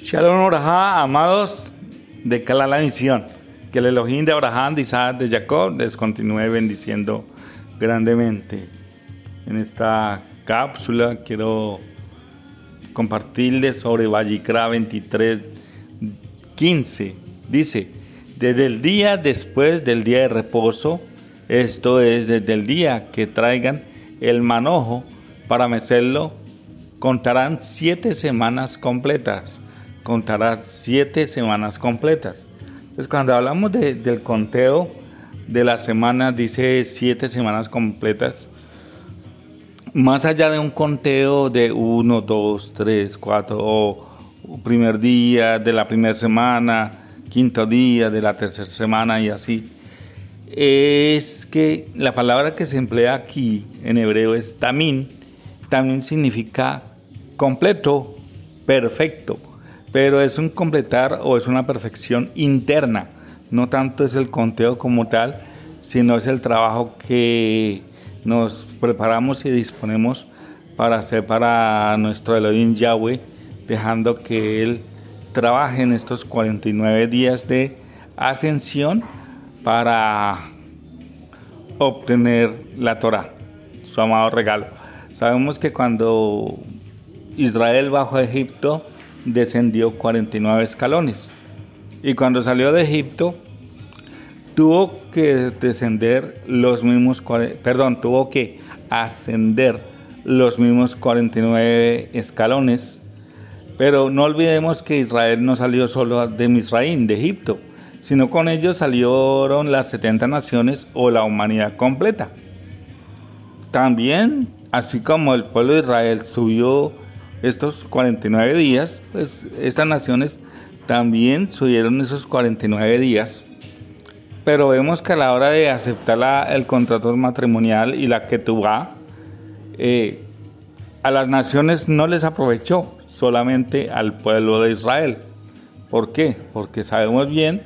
Shalom Orajá, amados de la misión. Que el Elohim de Abraham, de Isaac, de Jacob les continúe bendiciendo grandemente. En esta cápsula quiero compartirles sobre Vallicra 23, 15. Dice, desde el día después del día de reposo, esto es desde el día que traigan el manojo para mecerlo, contarán siete semanas completas contará siete semanas completas. Entonces, cuando hablamos del conteo de la semana, dice siete semanas completas. Más allá de un conteo de uno, dos, tres, cuatro, o primer día de la primera semana, quinto día de la tercera semana y así, es que la palabra que se emplea aquí en hebreo es tamín, también significa completo, perfecto pero es un completar o es una perfección interna. No tanto es el conteo como tal, sino es el trabajo que nos preparamos y disponemos para hacer para nuestro Elohim Yahweh, dejando que Él trabaje en estos 49 días de ascensión para obtener la Torah, su amado regalo. Sabemos que cuando Israel bajó a Egipto, descendió 49 escalones. Y cuando salió de Egipto, tuvo que descender los mismos, perdón, tuvo que ascender los mismos 49 escalones. Pero no olvidemos que Israel no salió solo de Misraín, de Egipto, sino con ellos salieron las 70 naciones o la humanidad completa. También, así como el pueblo de Israel subió estos 49 días, pues estas naciones también subieron esos 49 días, pero vemos que a la hora de aceptar el contrato matrimonial y la que eh, a las naciones no les aprovechó, solamente al pueblo de Israel. ¿Por qué? Porque sabemos bien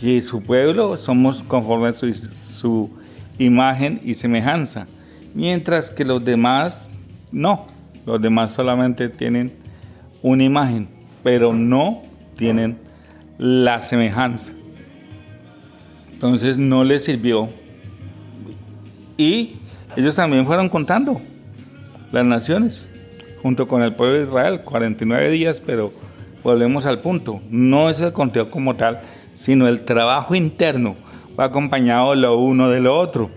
que su pueblo somos conforme a su imagen y semejanza, mientras que los demás no. Los demás solamente tienen una imagen, pero no tienen la semejanza. Entonces no les sirvió. Y ellos también fueron contando las naciones, junto con el pueblo de Israel, 49 días, pero volvemos al punto. No es el conteo como tal, sino el trabajo interno, va acompañado lo uno de lo otro.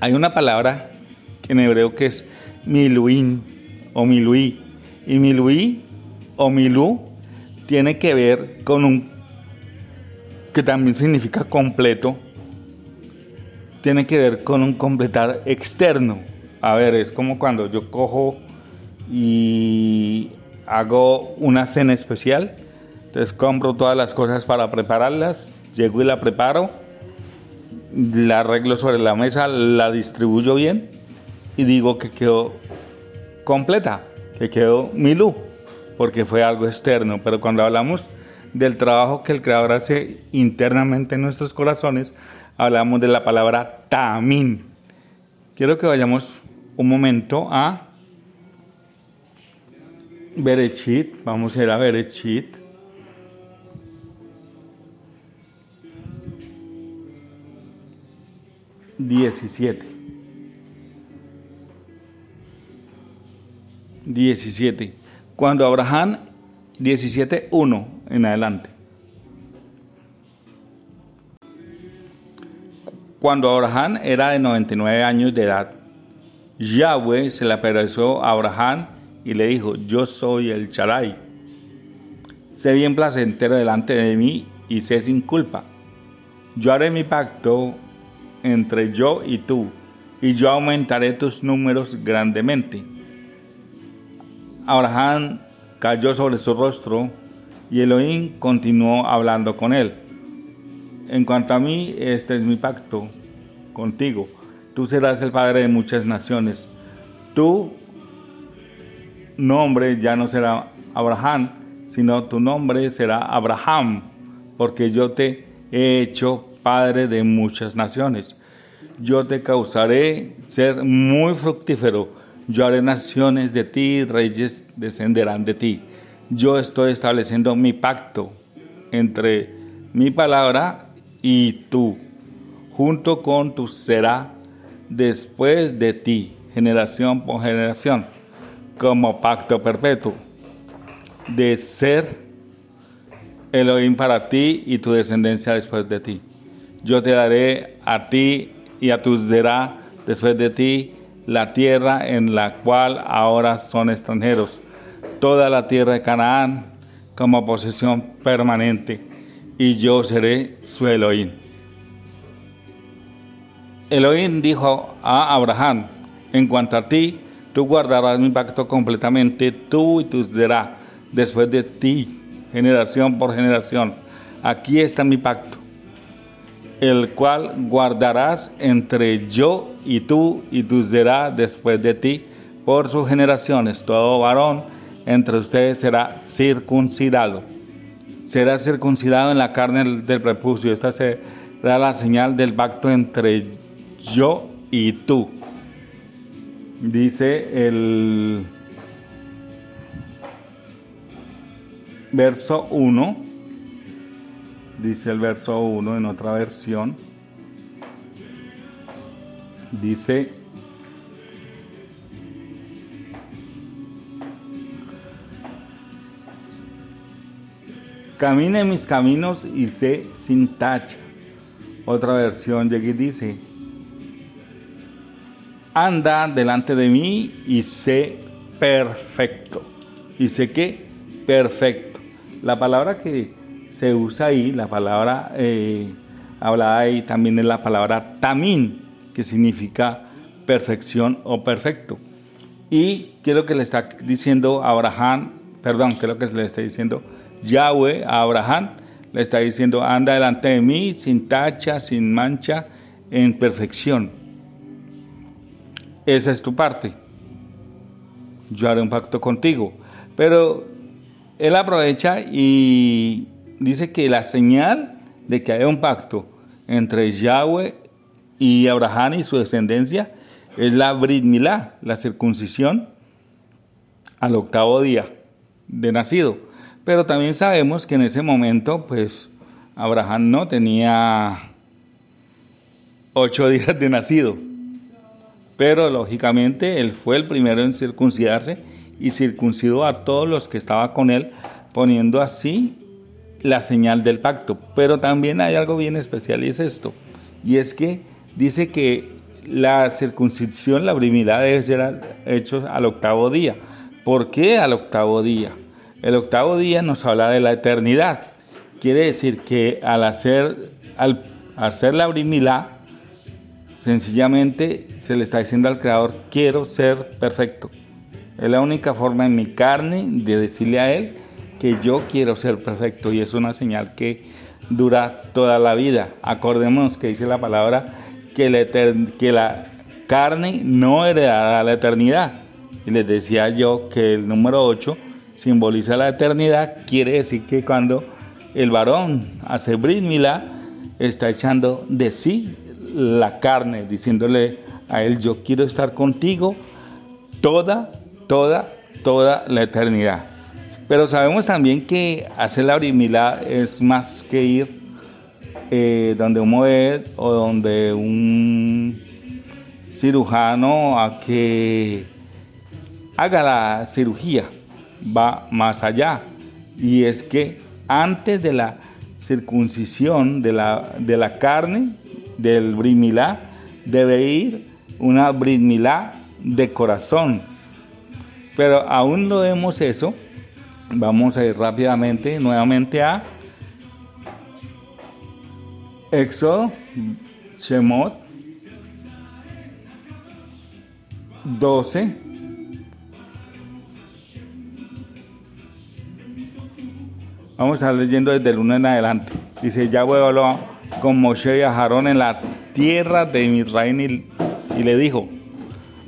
Hay una palabra en hebreo que es miluín o miluí. Y miluí o milú tiene que ver con un que también significa completo, tiene que ver con un completar externo. A ver, es como cuando yo cojo y hago una cena especial. Entonces compro todas las cosas para prepararlas, llego y la preparo, la arreglo sobre la mesa, la distribuyo bien y digo que quedó completa, que quedó Milú, porque fue algo externo. Pero cuando hablamos del trabajo que el Creador hace internamente en nuestros corazones, hablamos de la palabra tamín. Quiero que vayamos un momento a Berechit. Vamos a ir a Berechit. Diecisiete. 17. Cuando Abraham, 17.1 en adelante. Cuando Abraham era de 99 años de edad, Yahweh se le apareció a Abraham y le dijo, yo soy el Charay. Sé bien placentero delante de mí y sé sin culpa. Yo haré mi pacto entre yo y tú, y yo aumentaré tus números grandemente Abraham cayó sobre su rostro y Elohim continuó hablando con él. En cuanto a mí, este es mi pacto contigo. Tú serás el padre de muchas naciones. Tu nombre ya no será Abraham, sino tu nombre será Abraham, porque yo te he hecho padre de muchas naciones. Yo te causaré ser muy fructífero yo haré naciones de ti, reyes descenderán de ti. yo estoy estableciendo mi pacto entre mi palabra y tú, junto con tu será después de ti, generación por generación, como pacto perpetuo, de ser Elohim para ti y tu descendencia después de ti. Yo te daré a ti y a tu será después de ti la tierra en la cual ahora son extranjeros, toda la tierra de Canaán como posesión permanente, y yo seré su Elohim. Elohim dijo a Abraham, en cuanto a ti, tú guardarás mi pacto completamente, tú y tu será, después de ti, generación por generación. Aquí está mi pacto el cual guardarás entre yo y tú y tú será después de ti por sus generaciones. Todo varón entre ustedes será circuncidado. Será circuncidado en la carne del prepucio. Esta será la señal del pacto entre yo y tú. Dice el verso 1 dice el verso 1 en otra versión, dice, camine mis caminos y sé sin tacha. Otra versión de aquí dice, anda delante de mí y sé perfecto. Y sé que perfecto. La palabra que se usa ahí la palabra eh, hablada ahí también es la palabra tamín, que significa perfección o perfecto. Y quiero que le está diciendo a Abraham, perdón, creo que le está diciendo Yahweh a Abraham, le está diciendo, anda delante de mí sin tacha, sin mancha, en perfección. Esa es tu parte. Yo haré un pacto contigo. Pero él aprovecha y dice que la señal de que hay un pacto entre Yahweh y Abraham y su descendencia es la Brit la circuncisión al octavo día de nacido. Pero también sabemos que en ese momento, pues, Abraham no tenía ocho días de nacido. Pero lógicamente él fue el primero en circuncidarse y circuncidó a todos los que estaban con él, poniendo así la señal del pacto. Pero también hay algo bien especial y es esto. Y es que dice que la circuncisión, la primera debe ser hecho al octavo día. ¿Por qué al octavo día? El octavo día nos habla de la eternidad. Quiere decir que al hacer, al hacer la brimilá, sencillamente se le está diciendo al Creador, quiero ser perfecto. Es la única forma en mi carne de decirle a Él que yo quiero ser perfecto y es una señal que dura toda la vida. Acordémonos que dice la palabra que la, carne no heredará la eternidad. Y les decía yo que el número 8 simboliza la eternidad, quiere decir que cuando el varón hace brit está echando de sí la carne, diciéndole a él, yo quiero estar contigo toda, toda, toda la eternidad. Pero sabemos también que hacer la brimila es más que ir eh, donde un moed o donde un cirujano a que haga la cirugía. Va más allá. Y es que antes de la circuncisión de la, de la carne, del brimilá, debe ir una brimilá de corazón. Pero aún no vemos eso Vamos a ir rápidamente nuevamente a Éxodo, Shemot 12. Vamos a estar leyendo desde el 1 en adelante. Dice, ya habló con Moshe y Aarón en la tierra de Israel y le dijo,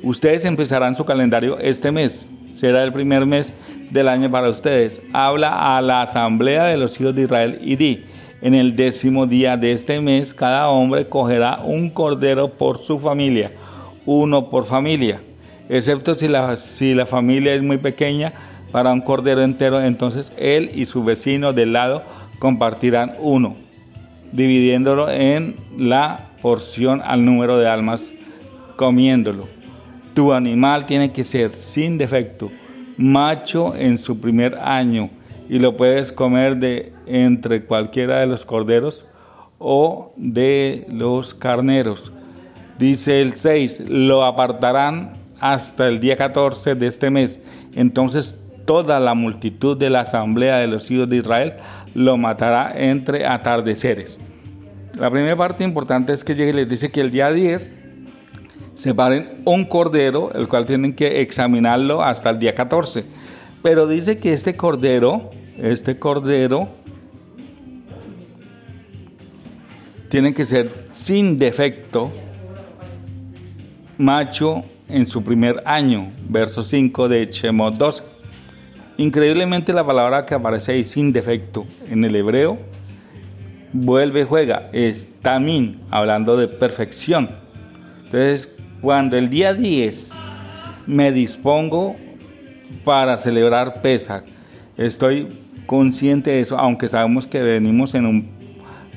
ustedes empezarán su calendario este mes, será el primer mes del año para ustedes. Habla a la asamblea de los hijos de Israel y di, en el décimo día de este mes cada hombre cogerá un cordero por su familia, uno por familia, excepto si la, si la familia es muy pequeña, para un cordero entero, entonces él y su vecino del lado compartirán uno, dividiéndolo en la porción al número de almas comiéndolo. Tu animal tiene que ser sin defecto, macho en su primer año, y lo puedes comer de entre cualquiera de los corderos o de los carneros. Dice el 6, lo apartarán hasta el día 14 de este mes. Entonces toda la multitud de la asamblea de los hijos de Israel lo matará entre atardeceres. La primera parte importante es que llegue y les dice que el día 10 separen un cordero, el cual tienen que examinarlo hasta el día 14. Pero dice que este cordero, este cordero, tiene que ser sin defecto, macho en su primer año, verso 5 de Shemot 12. Increíblemente la palabra que aparece ahí sin defecto en el hebreo vuelve juega, es tamín, hablando de perfección. Entonces, cuando el día 10 me dispongo para celebrar Pesach, estoy consciente de eso, aunque sabemos que venimos en un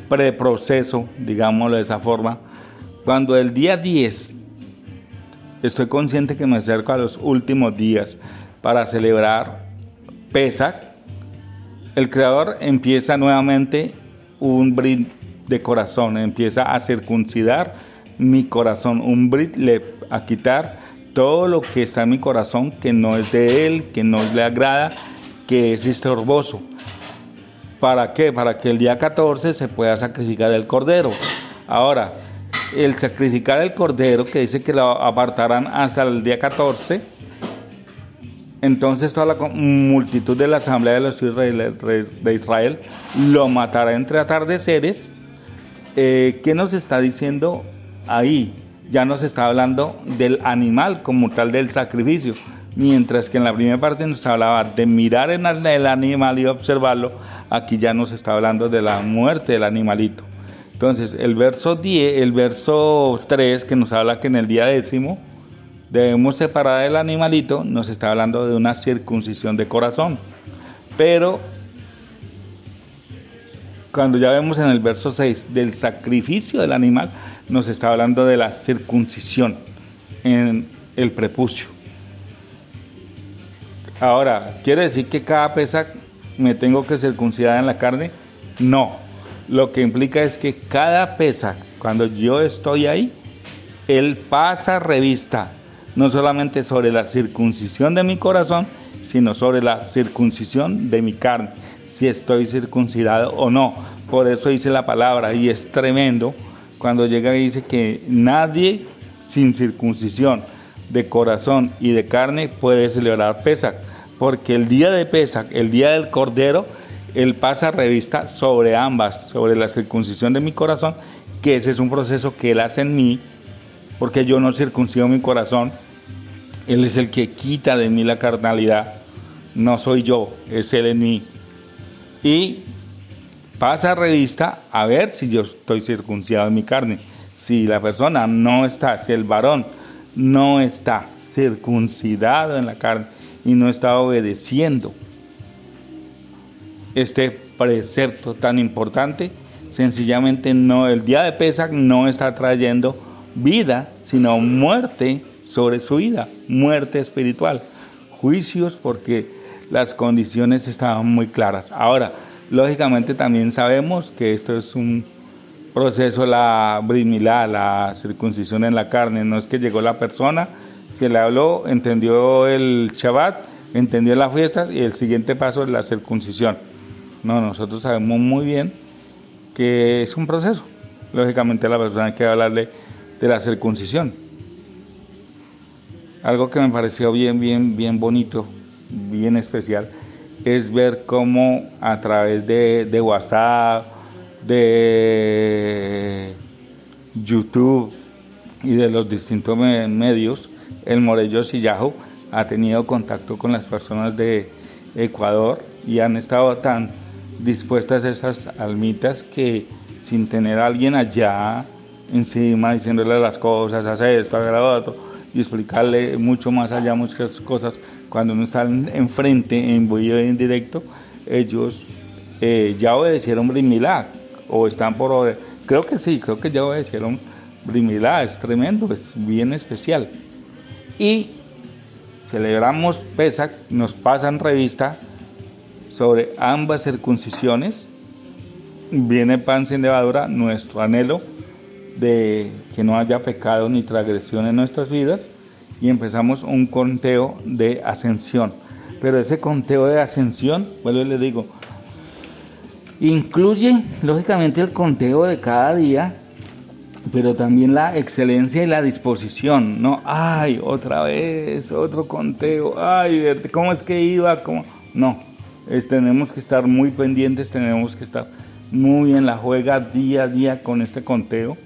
preproceso, digámoslo de esa forma. Cuando el día 10 estoy consciente que me acerco a los últimos días para celebrar Pesach, el Creador empieza nuevamente un brit de corazón, empieza a circuncidar mi corazón, un brit le, a quitar todo lo que está en mi corazón que no es de Él, que no le agrada, que es estorboso. ¿Para qué? Para que el día 14 se pueda sacrificar el cordero. Ahora, el sacrificar el cordero, que dice que lo apartarán hasta el día 14, entonces toda la multitud de la asamblea de los de Israel lo matará entre atardeceres. Eh, ¿Qué nos está diciendo ahí? Ya nos está hablando del animal como tal del sacrificio. Mientras que en la primera parte nos hablaba de mirar en el animal y observarlo, aquí ya nos está hablando de la muerte del animalito. Entonces, el verso 10, el verso 3 que nos habla que en el día décimo debemos separar el animalito, nos está hablando de una circuncisión de corazón. Pero cuando ya vemos en el verso 6 del sacrificio del animal, nos está hablando de la circuncisión en el prepucio. Ahora, ¿quiere decir que cada pesa me tengo que circuncidar en la carne? No. Lo que implica es que cada pesa, cuando yo estoy ahí, él pasa revista no solamente sobre la circuncisión de mi corazón, sino sobre la circuncisión de mi carne, si estoy circuncidado o no. Por eso dice la palabra, y es tremendo cuando llega y dice que nadie sin circuncisión de corazón y de carne puede celebrar Pesach, porque el día de Pesach, el día del Cordero, él pasa revista sobre ambas, sobre la circuncisión de mi corazón, que ese es un proceso que él hace en mí, porque yo no circuncido mi corazón, él es el que quita de mí la carnalidad. No soy yo, es Él en mí. Y pasa revista a ver si yo estoy circuncidado en mi carne. Si la persona no está, si el varón no está circuncidado en la carne y no está obedeciendo este precepto tan importante, sencillamente no, el día de Pesach no está trayendo vida, sino muerte sobre su vida, muerte espiritual, juicios porque las condiciones estaban muy claras. Ahora, lógicamente también sabemos que esto es un proceso, la brimilá, la circuncisión en la carne, no es que llegó la persona, se le habló, entendió el Shabbat, entendió las fiestas y el siguiente paso es la circuncisión. No, nosotros sabemos muy bien que es un proceso. Lógicamente la persona hay que hablarle de la circuncisión algo que me pareció bien, bien, bien bonito, bien especial, es ver cómo a través de, WhatsApp, de YouTube y de los distintos medios, el Morello Sillajo ha tenido contacto con las personas de Ecuador y han estado tan dispuestas esas almitas que sin tener a alguien allá encima diciéndole las cosas, hace esto, haga lo otro, y explicarle mucho más allá muchas cosas cuando uno está enfrente, en vivo en directo, ellos eh, ya obedecieron Brimilá, o están por creo que sí, creo que ya obedecieron Brimilá, es tremendo, es bien especial. Y celebramos Pesach, nos pasan revista sobre ambas circuncisiones, viene pan sin levadura, nuestro anhelo de que no haya pecado ni transgresión en nuestras vidas, y empezamos un conteo de ascensión. Pero ese conteo de ascensión, vuelvo y les digo, incluye lógicamente el conteo de cada día, pero también la excelencia y la disposición, ¿no? Ay, otra vez, otro conteo, ay, ¿cómo es que iba? ¿Cómo? No, tenemos que estar muy pendientes, tenemos que estar muy en la juega día a día con este conteo,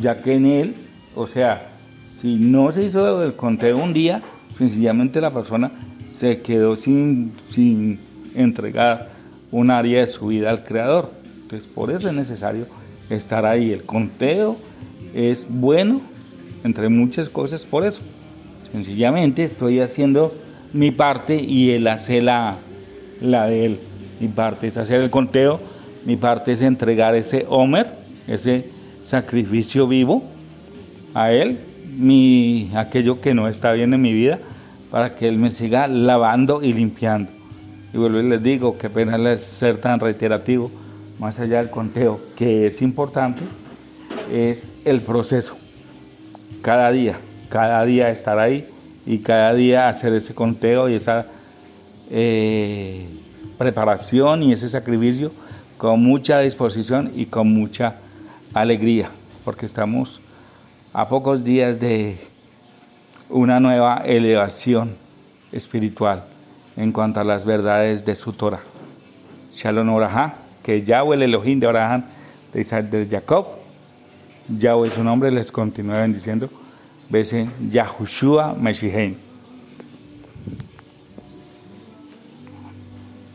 ya que en él, o sea, si no se hizo el conteo un día, sencillamente la persona se quedó sin, sin entregar un área de su vida al Creador. Entonces, por eso es necesario estar ahí. El conteo es bueno, entre muchas cosas, por eso. Sencillamente estoy haciendo mi parte y él hace la, la de él. Mi parte es hacer el conteo, mi parte es entregar ese Homer, ese sacrificio vivo a él mi, aquello que no está bien en mi vida para que Él me siga lavando y limpiando. Y vuelvo y les digo, que pena ser tan reiterativo, más allá del conteo, que es importante, es el proceso. Cada día, cada día estar ahí y cada día hacer ese conteo y esa eh, preparación y ese sacrificio con mucha disposición y con mucha alegría, porque estamos a pocos días de una nueva elevación espiritual en cuanto a las verdades de su Torah. Shalom Orahá, que Yahweh el Elohim de Orahán de Isaac de Jacob, Yahweh su nombre les continúa bendiciendo. Besen Yahushua Meshihem.